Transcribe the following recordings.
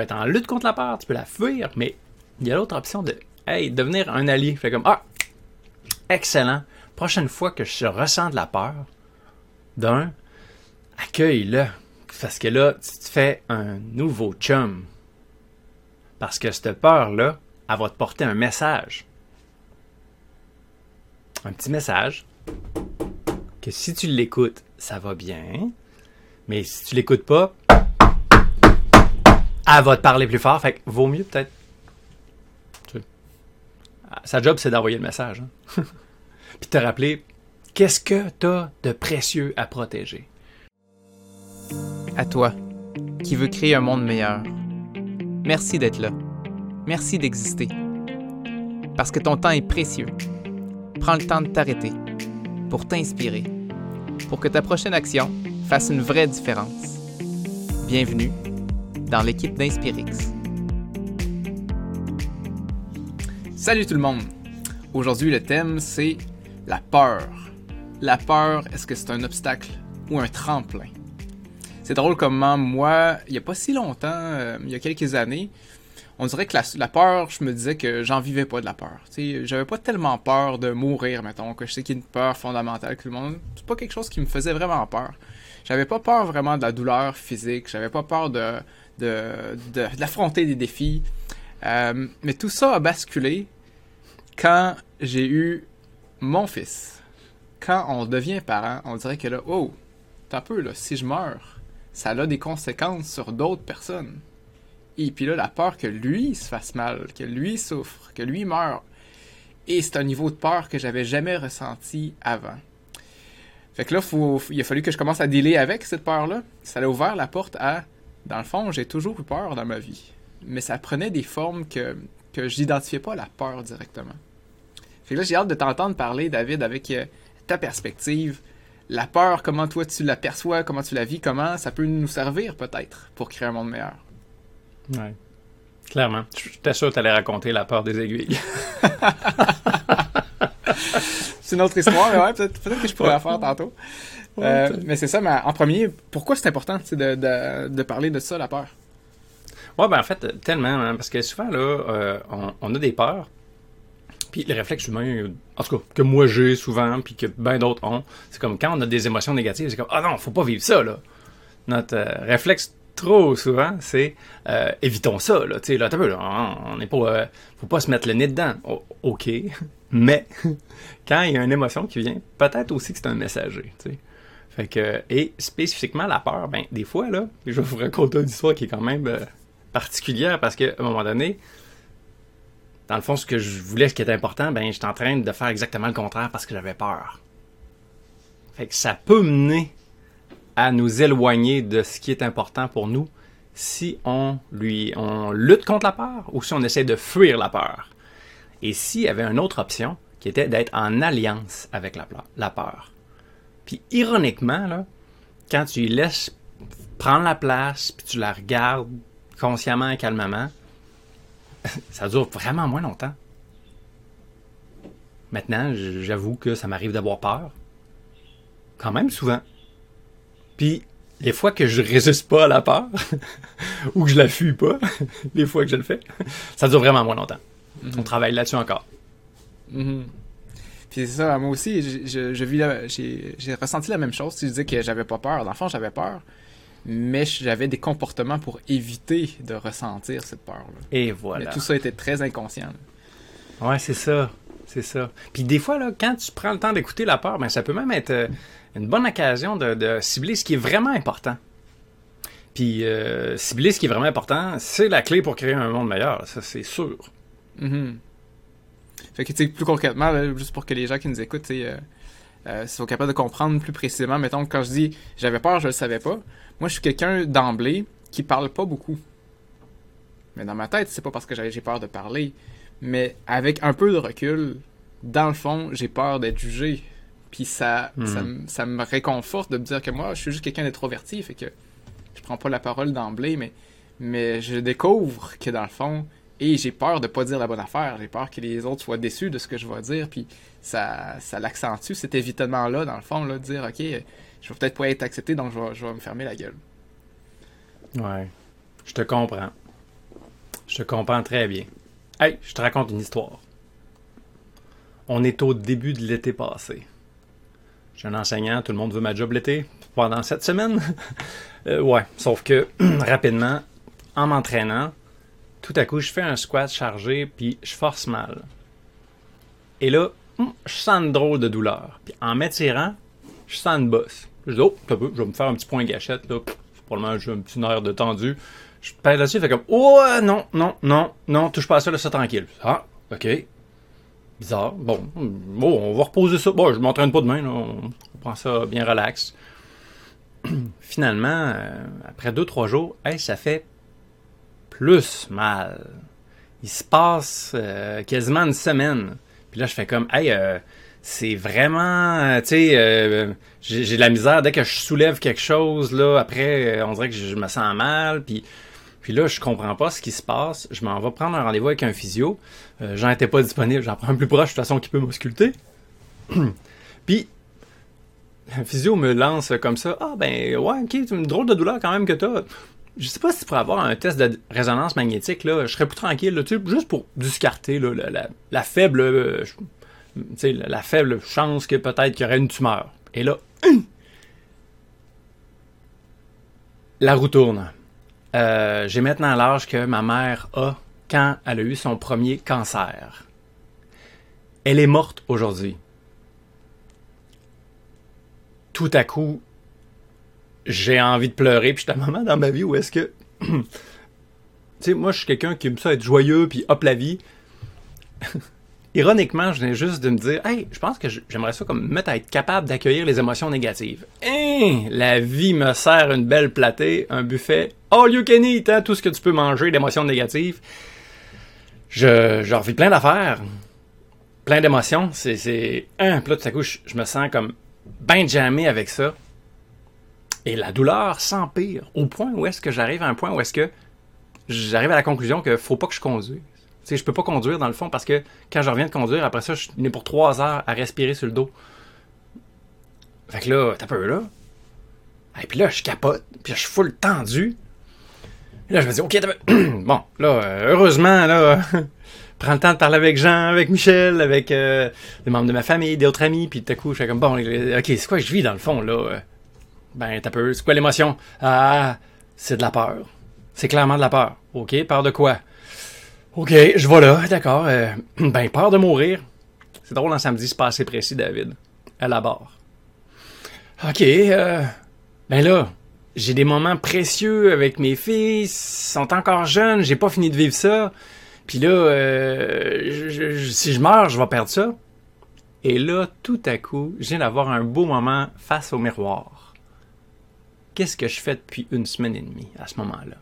peux être en lutte contre la peur, tu peux la fuir, mais il y a l'autre option de, hey, devenir un allié. Fait comme, ah, excellent. Prochaine fois que je ressens de la peur, d'un, accueille-le. Parce que là, tu te fais un nouveau chum. Parce que cette peur-là, elle va te porter un message. Un petit message que si tu l'écoutes, ça va bien. Mais si tu l'écoutes pas, elle va te parler plus fort. Fait que vaut mieux peut-être. Sa job, c'est d'envoyer le message. Hein. Puis te rappeler qu'est-ce que tu as de précieux à protéger? À toi, qui veux créer un monde meilleur. Merci d'être là. Merci d'exister. Parce que ton temps est précieux. Prends le temps de t'arrêter pour t'inspirer, pour que ta prochaine action fasse une vraie différence. Bienvenue dans l'équipe d'Inspirix. Salut tout le monde! Aujourd'hui, le thème, c'est la peur. La peur, est-ce que c'est un obstacle ou un tremplin? C'est drôle comment moi, il n'y a pas si longtemps, euh, il y a quelques années, on dirait que la, peur, je me disais que j'en vivais pas de la peur. J'avais pas tellement peur de mourir, mettons, que je sais qu'il y a une peur fondamentale que le monde. C'est pas quelque chose qui me faisait vraiment peur. J'avais pas peur vraiment de la douleur physique, j'avais pas peur de, d'affronter des défis. Euh, mais tout ça a basculé quand j'ai eu mon fils. Quand on devient parent, on dirait que là, oh, t'as peu, si je meurs, ça a des conséquences sur d'autres personnes. Et puis là, la peur que lui se fasse mal, que lui souffre, que lui meure. Et c'est un niveau de peur que j'avais jamais ressenti avant. Fait que là, il a fallu que je commence à dealer avec cette peur-là. Ça a ouvert la porte à dans le fond, j'ai toujours eu peur dans ma vie. Mais ça prenait des formes que, que je n'identifiais pas la peur directement. Fait que là, j'ai hâte de t'entendre parler, David, avec euh, ta perspective. La peur, comment toi tu l'aperçois, comment tu la vis, comment ça peut nous servir peut-être pour créer un monde meilleur. Ouais. Clairement. J'étais sûr que tu allais raconter la peur des aiguilles. c'est une autre histoire, mais ouais, peut-être que je pourrais la faire tantôt. Euh, mais c'est ça, mais en premier, pourquoi c'est important de, de, parler de ça, la peur? Ouais, ben en fait, tellement, hein, parce que souvent, là, euh, on, a des peurs, puis le réflexe humain, en tout cas, que moi j'ai souvent, puis que bien d'autres ont, c'est comme quand on a des émotions négatives, c'est comme, ah non, faut pas vivre ça, là. Notre euh, réflexe trop souvent, c'est évitons ça, là. Tu sais, là, on n'est pas. faut pas se mettre le nez dedans. OK. Mais, quand il y a une émotion qui vient, peut-être aussi que c'est un messager. Fait que, et spécifiquement la peur, ben, des fois, là, je vais vous raconter une histoire qui est quand même euh, particulière parce qu'à un moment donné, dans le fond, ce que je voulais, ce qui était important, ben, j'étais en train de faire exactement le contraire parce que j'avais peur. Fait que ça peut mener à nous éloigner de ce qui est important pour nous si on lui on lutte contre la peur ou si on essaie de fuir la peur. Et s'il y avait une autre option qui était d'être en alliance avec la, peur. Puis ironiquement, là, quand tu laisses prendre la place, puis tu la regardes consciemment et calmement, ça dure vraiment moins longtemps. Maintenant, j'avoue que ça m'arrive d'avoir peur. Quand même souvent. Puis, les fois que je résiste pas à la peur, ou que je la fuis pas, les fois que je le fais, ça dure vraiment moins longtemps. On travaille là-dessus encore. Mm-hmm. Puis c'est ça, moi aussi, je, j'ai ressenti la même chose. Tu disais que j'avais pas peur. Fond, j'avais peur, mais j'avais des comportements pour éviter de ressentir cette peur-là. Et voilà. Mais tout ça était très inconscient. Ouais, c'est ça. C'est ça. Puis des fois, là, quand tu prends le temps d'écouter la peur, ben, ça peut même être euh, une bonne occasion de, cibler ce qui est vraiment important. Puis euh, cibler ce qui est vraiment important, c'est la clé pour créer un monde meilleur. Ça, c'est sûr. Mm fait que, plus concrètement, juste pour que les gens qui nous écoutent, euh, euh, soient capables de comprendre plus précisément, mettons, quand je dis j'avais peur, je le savais pas, moi, je suis quelqu'un d'emblée qui parle pas beaucoup. Mais dans ma tête, c'est pas parce que j'ai peur de parler, mais avec un peu de recul, dans le fond, j'ai peur d'être jugé. Puis ça, hmm. ça, me réconforte de me dire que moi, je suis juste quelqu'un d'introverti, fait que je prends pas la parole d'emblée, mais, mais je découvre que dans le fond, et j'ai peur de pas dire la bonne affaire. J'ai peur que les autres soient déçus de ce que je vais dire. Puis ça, ça l'accentue, cet évitement-là, dans le fond, là, de dire OK, je vais peut-être pas être accepté, donc je vais, me fermer la gueule. Ouais. Je te comprends. Je comprends très bien. Hey, je te raconte une histoire. On est au début de l'été passé. Je suis un enseignant, tout le monde veut ma job l'été pendant cette semaine. Euh, ouais, sauf que rapidement, en m'entraînant, tout à coup, je fais un squat chargé, puis je force mal. Et là, hum, je sens une drôle de douleur. Puis en m'étirant, je sens une bosse. Je dis, oh, je vais me faire un petit point gâchette, là. Probablement, j'ai un petit nerf de tendu. Je pèse là-dessus, fait comme, oh, non, non, non, non, touche pas à ça, laisse ça tranquille. Ah, ok. Bizarre. Bon, bon, on va reposer ça. Bon, je m'entraîne pas demain, là. On prend ça bien relax. Finalement, euh, après deux, trois jours, hey, ça fait plus mal. Il se passe euh, quasiment une semaine. Puis là, je fais comme, hey, euh, c'est vraiment, tu sais, j'ai de la misère dès que je soulève quelque chose, là, après, on dirait que je, me sens mal, puis... Puis là, je comprends pas ce qui se passe. Je m'en vais prendre un rendez-vous avec un physio. J'en étais pas disponible. J'en prends un plus proche, de toute façon, qui peut m'ausculter. puis, un physio me lance comme ça. Ah, ben, ouais, ok, c'est une drôle de douleur quand même que t'as. Je sais pas si tu pourrais avoir un test de résonance magnétique. Je serais plus tranquille, là, juste pour discarter, la, faible, euh, la faible chance que peut-être qu'il y aurait une tumeur. Et là, la roue tourne. Euh, j'ai maintenant l'âge que ma mère a quand elle a eu son premier cancer. Elle est morte aujourd'hui tout à coup, j'ai envie de pleurer. Puis j'étais un moment dans ma vie où est-ce que. tu sais, moi, je suis quelqu'un qui aime ça être joyeux, puis hop la vie. Ironiquement, je viens juste de me dire, hey, je pense que j'aimerais ça comme me mettre à être capable d'accueillir les émotions négatives. Hein, la vie me sert une belle platée, un buffet, all you can eat, hein, tout ce que tu peux manger d'émotions négatives. Je, je revis plein d'affaires, plein d'émotions. C'est, c'est, un, puis là, tout je me sens comme ben jamais avec ça. Et la douleur s'empire au point où est-ce que j'arrive à un point où est-ce que j'arrive à la conclusion que faut pas que je conduise. Sais, je peux pas conduire dans le fond parce que quand je reviens de conduire, après ça, je suis pour trois heures à respirer sur le dos. Fait que là, t'as peur là. Et puis là, je capote, puis je suis full tendu. Et là, je me dis, OK, bon, là, euh, heureusement, là, prends le temps de parler avec Jean, avec Michel, avec euh, des membres de ma famille, d'autres amis, puis tout à coup, je suis comme, bon, ok, c'est quoi que je vis dans le fond, là? Ben, t'as peur. C'est quoi l'émotion? Ah, c'est de la peur. C'est clairement de la peur. OK, peur de quoi? OK, je vois là, d'accord. Euh, ben, peur de mourir. C'est drôle, un samedi, c'est pas assez précis, David. À la barre. OK, euh, ben là, j'ai des moments précieux avec mes filles, sont encore jeunes, j'ai pas fini de vivre ça. Puis là, euh, si je meurs, je vais perdre ça. Et là, tout à coup, je viens d'avoir un beau moment face au miroir. Qu'est-ce que je fais depuis une semaine et demie à ce moment-là?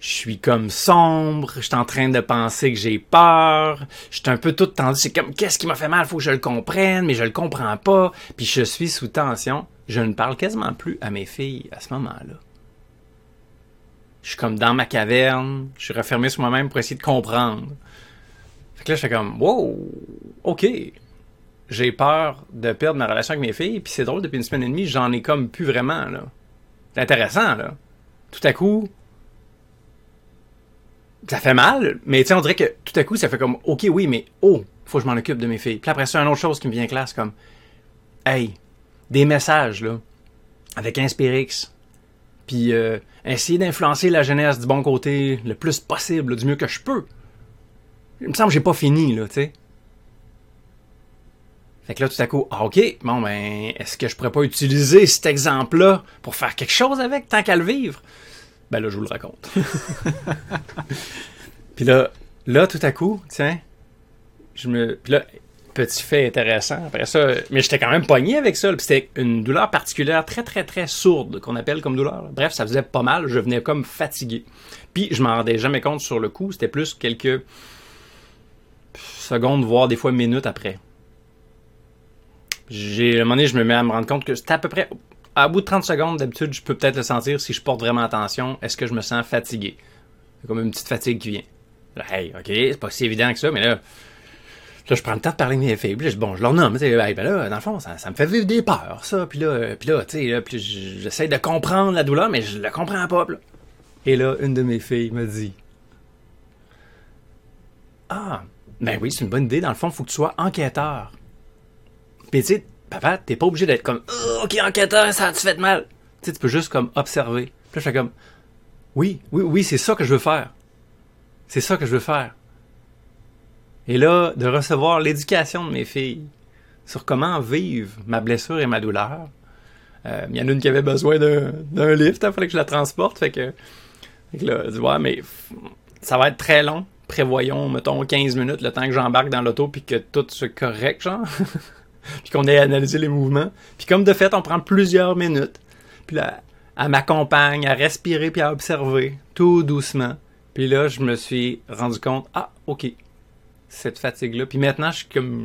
Je suis comme sombre, je suis en train de penser que j'ai peur, je suis un peu tout tendu, c'est comme qu'est-ce qui m'a fait mal, faut que je le comprenne, mais je le comprends pas, puis je suis sous tension. Je ne parle quasiment plus à mes filles à ce moment-là je suis comme dans ma caverne, je suis refermé sur moi-même pour essayer de comprendre. Fait que là, je fais comme, wow, ok. J'ai peur de perdre ma relation avec mes filles, puis c'est drôle, depuis une semaine et demie, j'en ai comme plus vraiment, là. C'est intéressant, là. Tout à coup, ça fait mal, mais tu on dirait que tout à coup, ça fait comme, ok, oui, mais oh, faut que je m'en occupe de mes filles. Puis après ça, une autre chose qui me vient classe, comme, hey, des messages, là, avec Inspirix, puis euh, essayer d'influencer la jeunesse du bon côté le plus possible, du mieux que je peux. Il me semble que j'ai pas fini, là, tu sais. Fait que là, tout à coup, ah, ok, bon, ben, est-ce que je pourrais pas utiliser cet exemple-là pour faire quelque chose avec tant qu'à le vivre? Ben là, je vous le raconte. Puis là, là, tout à coup, tiens, je me. Puis là, petit fait intéressant. Après ça, mais j'étais quand même pogné avec ça. C'était une douleur particulière, très très très sourde, qu'on appelle comme douleur. Bref, ça faisait pas mal. Je venais comme fatigué. Puis je m'en rendais jamais compte sur le coup. C'était plus quelques secondes, voire des fois minutes après. J'ai, un moment donné, je me mets à me rendre compte que c'était à peu près, à bout de 30 secondes, d'habitude, je peux peut-être le sentir si je porte vraiment attention. Est-ce que je me sens fatigué? C'est comme une petite fatigue qui vient. hey, ok, c'est pas si évident que ça, mais là, Là, je prends le temps de parler de mes là, bon, je leur nomme. Ben, ben là, dans le fond, ça, me fait vivre des peurs, ça. Puis là, puis là tu sais, puis j'essaie de comprendre la douleur, mais je la comprends pas. Et là, une de mes filles me dit Ah, ben oui, c'est une bonne idée. Dans le fond, il faut que tu sois enquêteur. Puis tu sais, papa, t'es pas obligé d'être comme oh, Ok, enquêteur, ça a-tu fait mal? Tu sais, tu peux juste comme observer. Puis là, je fais comme Oui, oui, oui, c'est ça que je veux faire. C'est ça que je veux faire. Et là, de recevoir l'éducation de mes filles sur comment vivre ma blessure et ma douleur. Euh, il y en a une qui avait besoin d'un lift, il hein, fallait que je la transporte. Fait que, fait que là, ouais, mais ça va être très long. Prévoyons, mettons, 15 minutes, le temps que j'embarque dans l'auto, puis que tout se correcte, genre. puis qu'on ait analysé les mouvements. Puis comme de fait, on prend plusieurs minutes. Puis là, elle m'accompagne à respirer puis à observer, tout doucement. Puis là, je me suis rendu compte, ah, ok, cette fatigue-là. Puis maintenant,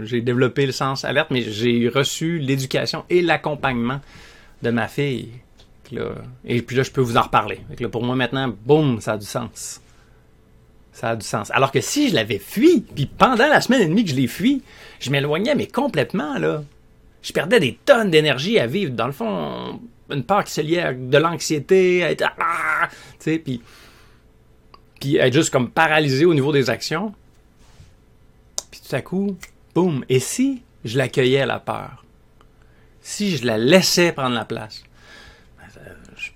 j'ai développé le sens alerte, mais j'ai reçu l'éducation et l'accompagnement de ma fille. et puis là, je peux vous en reparler. Pour moi, maintenant, boum, ça a du sens. Ça a du sens. Alors que si je l'avais fui, puis pendant la semaine et demie que je l'ai fui, je m'éloignais, mais complètement, là. Je perdais des tonnes d'énergie à vivre. Dans le fond, une part qui se liait à de l'anxiété, à être... Ah, tu sais, puis... Puis être juste comme paralysé au niveau des actions. Puis tout à coup, boum. Et si je l'accueillais la peur? Si je la laissais prendre la place? Ben, je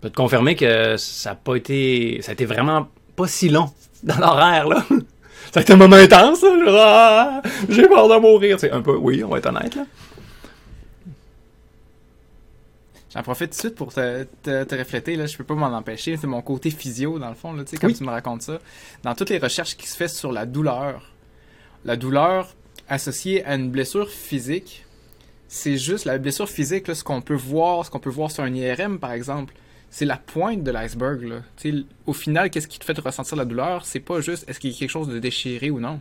peux te confirmer que ça n'a pas été. Ça a été vraiment pas si long dans l'horaire, là. Ça a été un moment intense, là. Ah, j'ai peur de mourir. C'est un peu, oui, on va être honnête, là. J'en profite tout de suite pour te, te, refléter, là, je peux pas m'en empêcher. C'est mon côté physio, dans le fond, là, tu sais, comme tu me racontes ça. Dans toutes les recherches qui se font sur la douleur, la douleur associée à une blessure physique, c'est juste la blessure physique, ce qu'on peut voir, ce qu'on peut voir sur un IRM, par exemple. C'est la pointe de l'iceberg. Au final, qu'est-ce qui te fait ressentir la douleur? C'est pas juste est-ce qu'il y a quelque chose de déchiré ou non.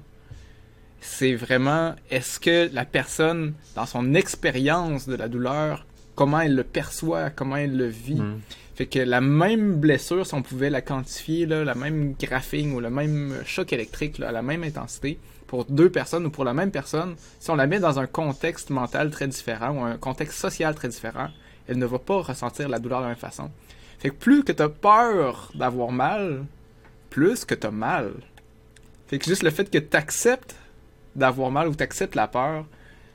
C'est vraiment est-ce que la personne, dans son expérience de la douleur, comment elle le perçoit, comment elle le vit? Hmm. Fait que la même blessure, si on pouvait la quantifier, la même graphing ou le même choc électrique à la même intensité, pour deux personnes ou pour la même personne, si on la met dans un contexte mental très différent ou un contexte social très différent, elle ne va pas ressentir la douleur de la même façon. Fait que plus que tu as peur d'avoir mal, plus que tu as mal. Fait que juste le fait que tu acceptes d'avoir mal ou tu acceptes la peur,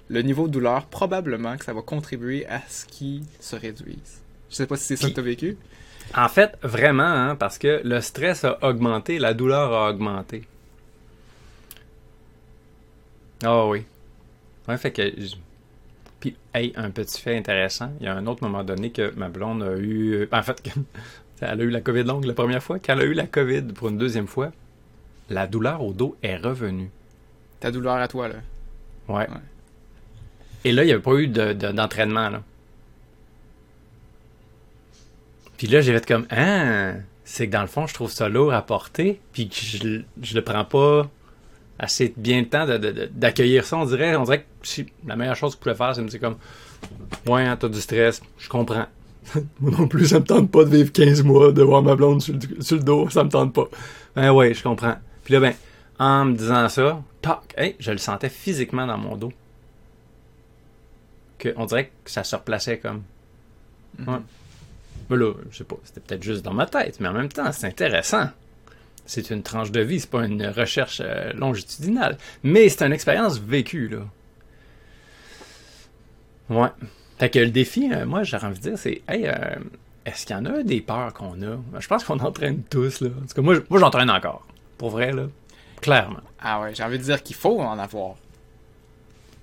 le niveau de douleur, probablement que ça va contribuer à ce qui se réduise. Je sais pas si c'est ça que tu as vécu. En fait, vraiment, hein, parce que le stress a augmenté, la douleur a augmenté. Ah oui. Ouais, fait que. Puis, hey, un petit fait intéressant. Il y a un autre moment donné que ma blonde a eu. En fait, elle a eu la COVID longue la première fois. Quand elle a eu la COVID pour une deuxième fois, la douleur au dos est revenue. Ta douleur à toi, là. Ouais. Et là, il n'y avait pas eu d'entraînement, là. Puis là, j'ai fait comme, ah, c'est que dans le fond, je trouve ça lourd à porter, puis que je, je le prends pas assez bien le temps d'accueillir ça. On dirait, on dirait que si, la meilleure chose que je pouvais faire, c'est me dire comme Ouais, hein, t'as du stress, je comprends. Moi non plus, ça me tente pas de vivre 15 mois, de voir ma blonde sur le, dos, ça me tente pas. Ben ouais, je comprends. Puis là, ben, en me disant ça, toc, hey, je le sentais physiquement dans mon dos. Que, on dirait que ça se replaçait comme. Mm-hmm. Mais là, je sais pas, c'était peut-être juste dans ma tête, mais en même temps, c'est intéressant c'est une tranche de vie, c'est pas une recherche euh, longitudinale. Mais c'est une expérience vécue, là. Ouais. Fait que le défi, euh, moi, j'ai envie de dire, c'est, hey, euh, est-ce qu'il y en a des peurs qu'on a? Je pense qu'on entraîne tous, là. En tout cas, moi, moi j'entraîne encore. Pour vrai, là. Clairement. Ah ouais, j'ai envie de dire qu'il faut en avoir.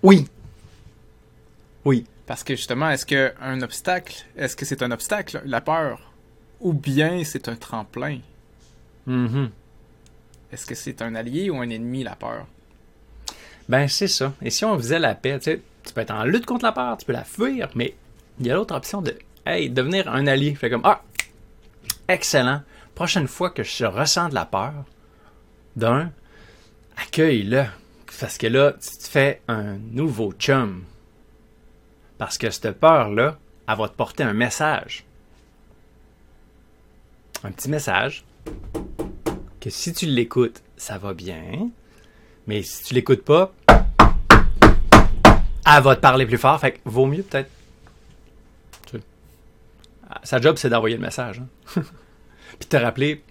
Oui. Oui. Parce que justement, est-ce qu'un obstacle, est-ce que c'est un obstacle, la peur? Ou bien c'est un tremplin? Mm-hmm. Est-ce que c'est un allié ou un ennemi, la peur? Ben, c'est ça. Et si on faisait la paix, tu peux être en lutte contre la peur, tu peux la fuir, mais il y a l'autre option de, hey, devenir un allié. Fait comme, ah, excellent. Prochaine fois que je ressens de la peur, d'un, accueille-le. Parce que là, tu te fais un nouveau chum. Parce que cette peur-là, elle va te porter un message. Un petit message que si tu l'écoutes, ça va bien. Mais si tu l'écoutes pas, elle va te parler plus fort. Fait que vaut mieux peut-être. Sa job, c'est d'envoyer le message. Hein? puis te rappeler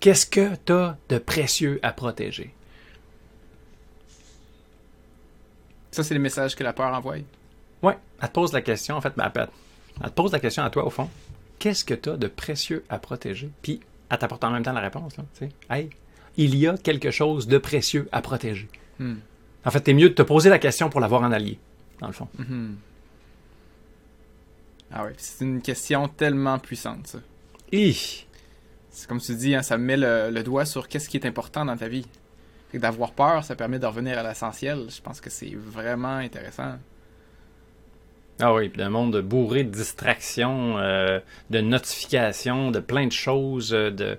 qu'est-ce que tu as de précieux à protéger? Ça, c'est les messages que la peur envoie. Ouais, elle te pose la question, en fait, ben, elle te pose la question à toi, au fond. Qu'est-ce que tu as de précieux à protéger? Puis, elle t'apporte en même temps la réponse. Là, hey, il y a quelque chose de précieux à protéger. Hmm. En fait, t'es mieux de te poser la question pour l'avoir en allié, dans le fond. Mhm. Ah oui, c'est une question tellement puissante, ça. C'est comme tu dis, hein, ça met le, le doigt sur qu'est-ce qui est important dans ta vie. D'avoir peur, ça permet de revenir à l'essentiel. Je pense que c'est vraiment intéressant. Ah oui, puis un monde bourré de distractions, euh, de notifications, de plein de choses. euh, de...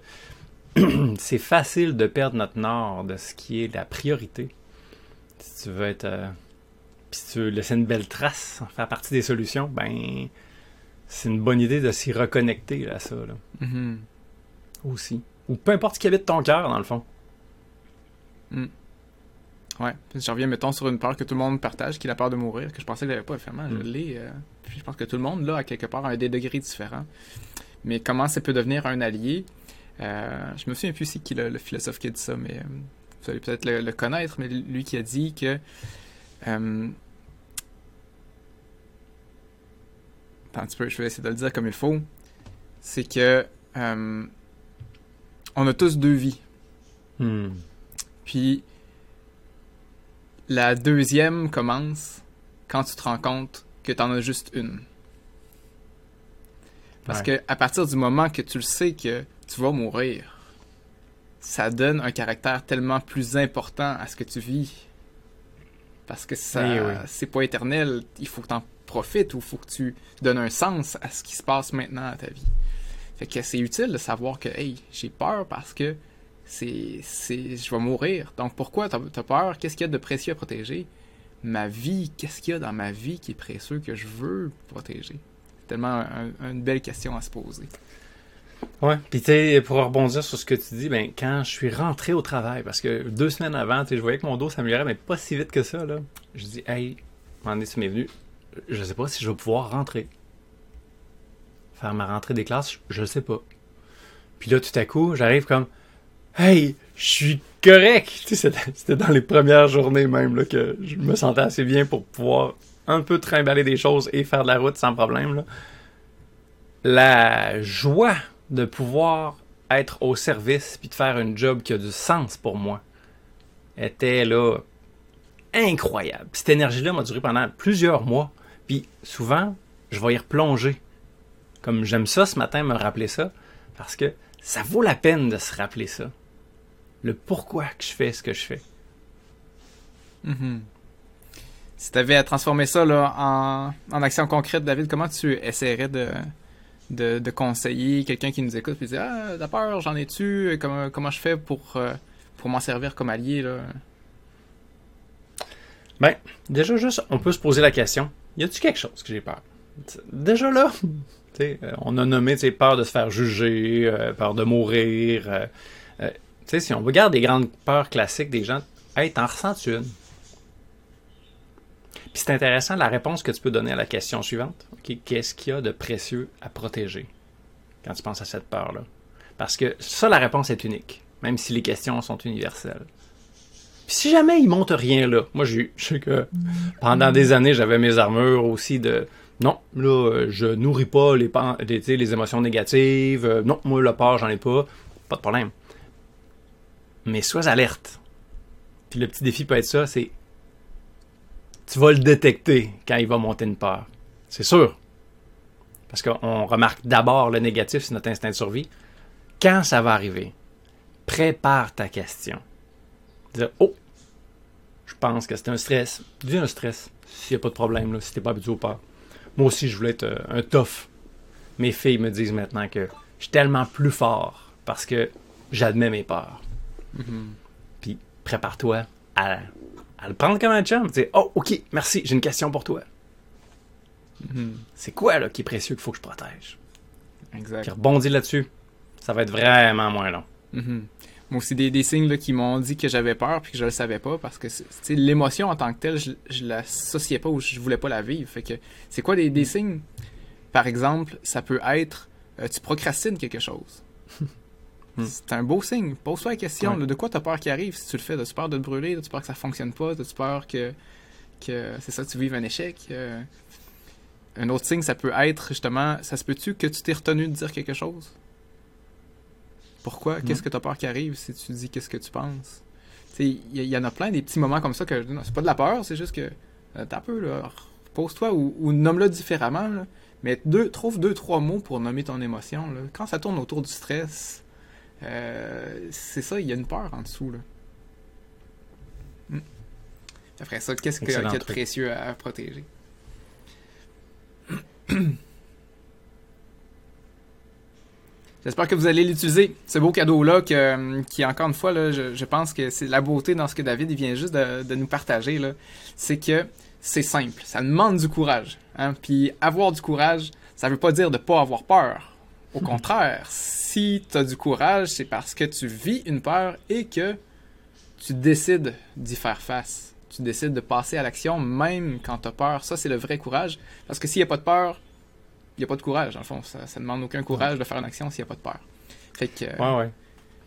c'est facile de perdre notre nord de ce qui est la priorité. Si tu veux être. euh, Puis si tu veux laisser une belle trace, faire partie des solutions, ben. C'est une bonne idée de s'y reconnecter à ça, là, Mhm. aussi. Ou peu importe ce qui habite ton cœur, dans le fond. Ouais. Puis je reviens, mettons, sur une peur que tout le monde partage, qui est la peur de mourir, que je pensais que j'avais pas, je Mm. l'ai. euh, puis je pense que tout le monde, là, à quelque part, a des degrés différents. Mais comment ça peut devenir un allié? Euh, Je me souviens plus c'est qui le, le philosophe qui a dit ça, mais euh, vous allez peut-être le, le connaître, mais lui qui a dit que. Attends un petit peu, je vais essayer de le dire comme il faut. C'est que. on a tous deux vies. Hmm. Puis la deuxième commence quand tu te rends compte que tu en as juste une. Parce Ouais. que à partir du moment que tu le sais que tu vas mourir, ça donne un caractère tellement plus important à ce que tu vis. Parce que ça, Oui, oui. c'est pas éternel. Il faut que tu en profites ou il faut que tu donnes un sens à ce qui se passe maintenant à ta vie. Fait que c'est utile de savoir que, hey, j'ai peur parce que c'est, c'est, je vais mourir. Donc pourquoi t'as, peur? Qu'est-ce qu'il y a de précieux à protéger? Ma vie, qu'est-ce qu'il y a dans ma vie qui est précieux que je veux protéger? C'est tellement un- une belle question à se poser. Ouais, puis tu sais, pour rebondir sur ce que tu dis, ben quand je suis rentré au travail, parce que deux semaines avant, je voyais que mon dos s'améliorait, mais pas si vite que ça, là. Je dis, hey, donné, ça m'est venu, je sais pas si je vais pouvoir rentrer. Faire ma rentrée des classes, je sais pas. Puis là, tout à coup, j'arrive comme, hey, je suis correct! C'était- dans les premières journées même, là, que je me sentais assez bien pour pouvoir un peu trimballer des choses et faire de la route sans problème. La joie de pouvoir être au service puis de faire un job qui a du sens pour moi était là incroyable. Cette énergie-là m'a duré pendant plusieurs mois. Puis souvent, je vais y replonger. Comme j'aime ça ce matin, me rappeler ça, parce que ça vaut la peine de se rappeler ça. Le pourquoi que je fais ce que je fais. Mhm. Si tu avais à transformer ça là, en, en action concrète, David, comment tu essaierais de, de, de conseiller quelqu'un qui nous écoute et dit Ah, t'as peur, j'en ai-tu comment, comment je fais pour, euh, pour m'en servir comme allié là? Ben, déjà juste, on peut se poser la question, y a-tu quelque chose que j'ai peur? Déjà là, t'sais, euh, on a nommé peur de se faire juger, euh, peur de mourir. euh, t'sais, si on regarde les grandes peurs classiques des gens, hey, t'en ressens-tu une? Puis c'est intéressant la réponse que tu peux donner à la question suivante. Qu'est-ce qu'il y a de précieux à protéger quand tu penses à cette peur-là? Parce que ça, la réponse est unique, même si les questions sont universelles. Puis si jamais il monte rien là, moi je sais que pendant des années j'avais mes armures aussi de non, là je nourris pas les, sais, les émotions négatives, euh, non, moi la peur j'en ai pas, pas de problème. Mais sois alerte. Puis le petit défi peut être ça, c'est tu vas le détecter quand il va monter une peur. C'est sûr. Parce qu'on remarque d'abord le négatif, c'est notre instinct de survie. Quand ça va arriver, prépare ta question dire Oh, je pense que c'est un stress. Dis un stress, s'il n'y a pas de problème, là, si t'es pas habitué aux peurs. Moi aussi, je voulais être euh, un tough. Mes filles me disent maintenant que je suis tellement plus fort parce que j'admets mes peurs. Mhm. Puis prépare-toi à, à le prendre comme un chum. Dire Oh, ok, merci, j'ai une question pour toi. Mhm. C'est quoi là qui est précieux qu'il faut que je protège? Exact. Puis rebondis là-dessus. Ça va être vraiment moins long. Mhm. Moi aussi, des, des signes là, qui m'ont dit que j'avais peur puis que je le savais pas parce que tu l'émotion en tant que telle, je, je l'associais pas ou je voulais pas la vivre. Fait que c'est quoi des, des signes? Par exemple, ça peut être euh, tu procrastines quelque chose. Hmm. C'est un beau signe. Pose-toi la question Ouais. de quoi tu as peur qui arrive si tu le fais? As-tu peur de te brûler? As-tu peur que ça fonctionne pas? As-tu peur que, que c'est ça, tu vives un échec? Euh, Un autre signe, ça peut être justement ça se peut-tu que tu t'es retenu de dire quelque chose? Pourquoi? Qu'est-ce que tu as peur qui arrive si tu dis qu'est-ce que tu penses? Tu sais, Il y, en a plein des petits moments comme ça que c'est pas de la peur, c'est juste que euh, t'as peu là. Pose-toi ou, ou nomme-le différemment. là. Mais deux, trouve deux, trois mots pour nommer ton émotion. là. Quand ça tourne autour du stress, euh, c'est ça, il y a une peur en dessous. Là. Hmm. Après ça, qu'est-ce que- qu'il y a de précieux à, à protéger? J'espère que vous allez l'utiliser, ce beau cadeau-là, que- qui, encore une fois, là, je, je pense que c'est la beauté dans ce que David il vient juste de, de nous partager. C'est que c'est simple, ça demande du courage. Hein? Puis avoir du courage, ça veut pas dire de pas avoir peur. Au contraire, si tu as du courage, c'est parce que tu vis une peur et que tu décides d'y faire face. Tu décides de passer à l'action même quand tu as peur. Ça, c'est le vrai courage. Parce que s'il n'y a pas de peur, il n'y a pas de courage. Dans le fond, ça, ça demande aucun courage de faire une action s'il n'y a pas de peur. Fait que, euh, Ouais, ouais.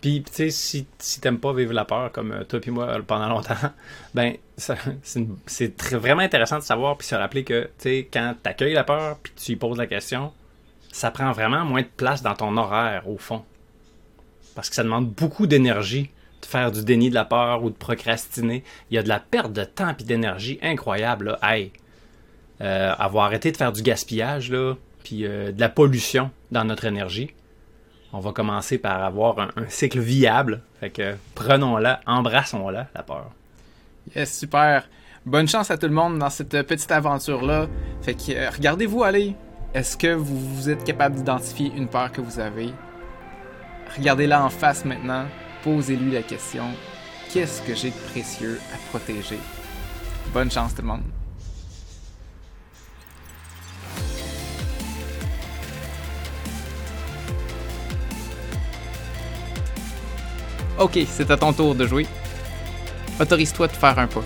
Puis, tu sais, si, si t'aimes pas vivre la peur, comme euh, toi puis moi euh, pendant longtemps, ben, c'est vraiment intéressant de savoir puis se rappeler que, tu sais, quand t'accueilles la peur puis tu y poses la question, ça prend vraiment moins de place dans ton horaire, au fond. Parce que ça demande beaucoup d'énergie de faire du déni de la peur ou de procrastiner. Il y a de la perte de temps puis d'énergie incroyable, là. Hey! Euh, avoir arrêté de faire du gaspillage, euh, de la pollution dans notre énergie on va commencer par avoir un, cycle viable. Fait que prenons-la, embrassons-la, la peur. Yes, super. Bonne chance à tout le monde dans cette petite aventure-là. Fait que euh, regardez-vous aller. Est-ce que vous, êtes capable d'identifier une peur que vous avez? Regardez-la en face maintenant. Posez-lui la question. Qu'est-ce que j'ai de précieux à protéger? Bonne chance tout le monde. Ok, c'est à ton tour de jouer. Autorise-toi de faire un pas.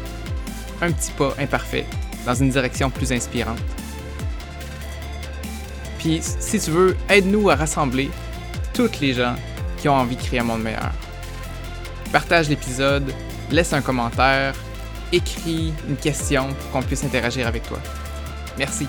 Un petit pas imparfait dans une direction plus inspirante. Puis, si tu veux, aide-nous à rassembler toutes les gens qui ont envie de créer un monde meilleur. Partage l'épisode, laisse un commentaire, écris une question pour qu'on puisse interagir avec toi. Merci.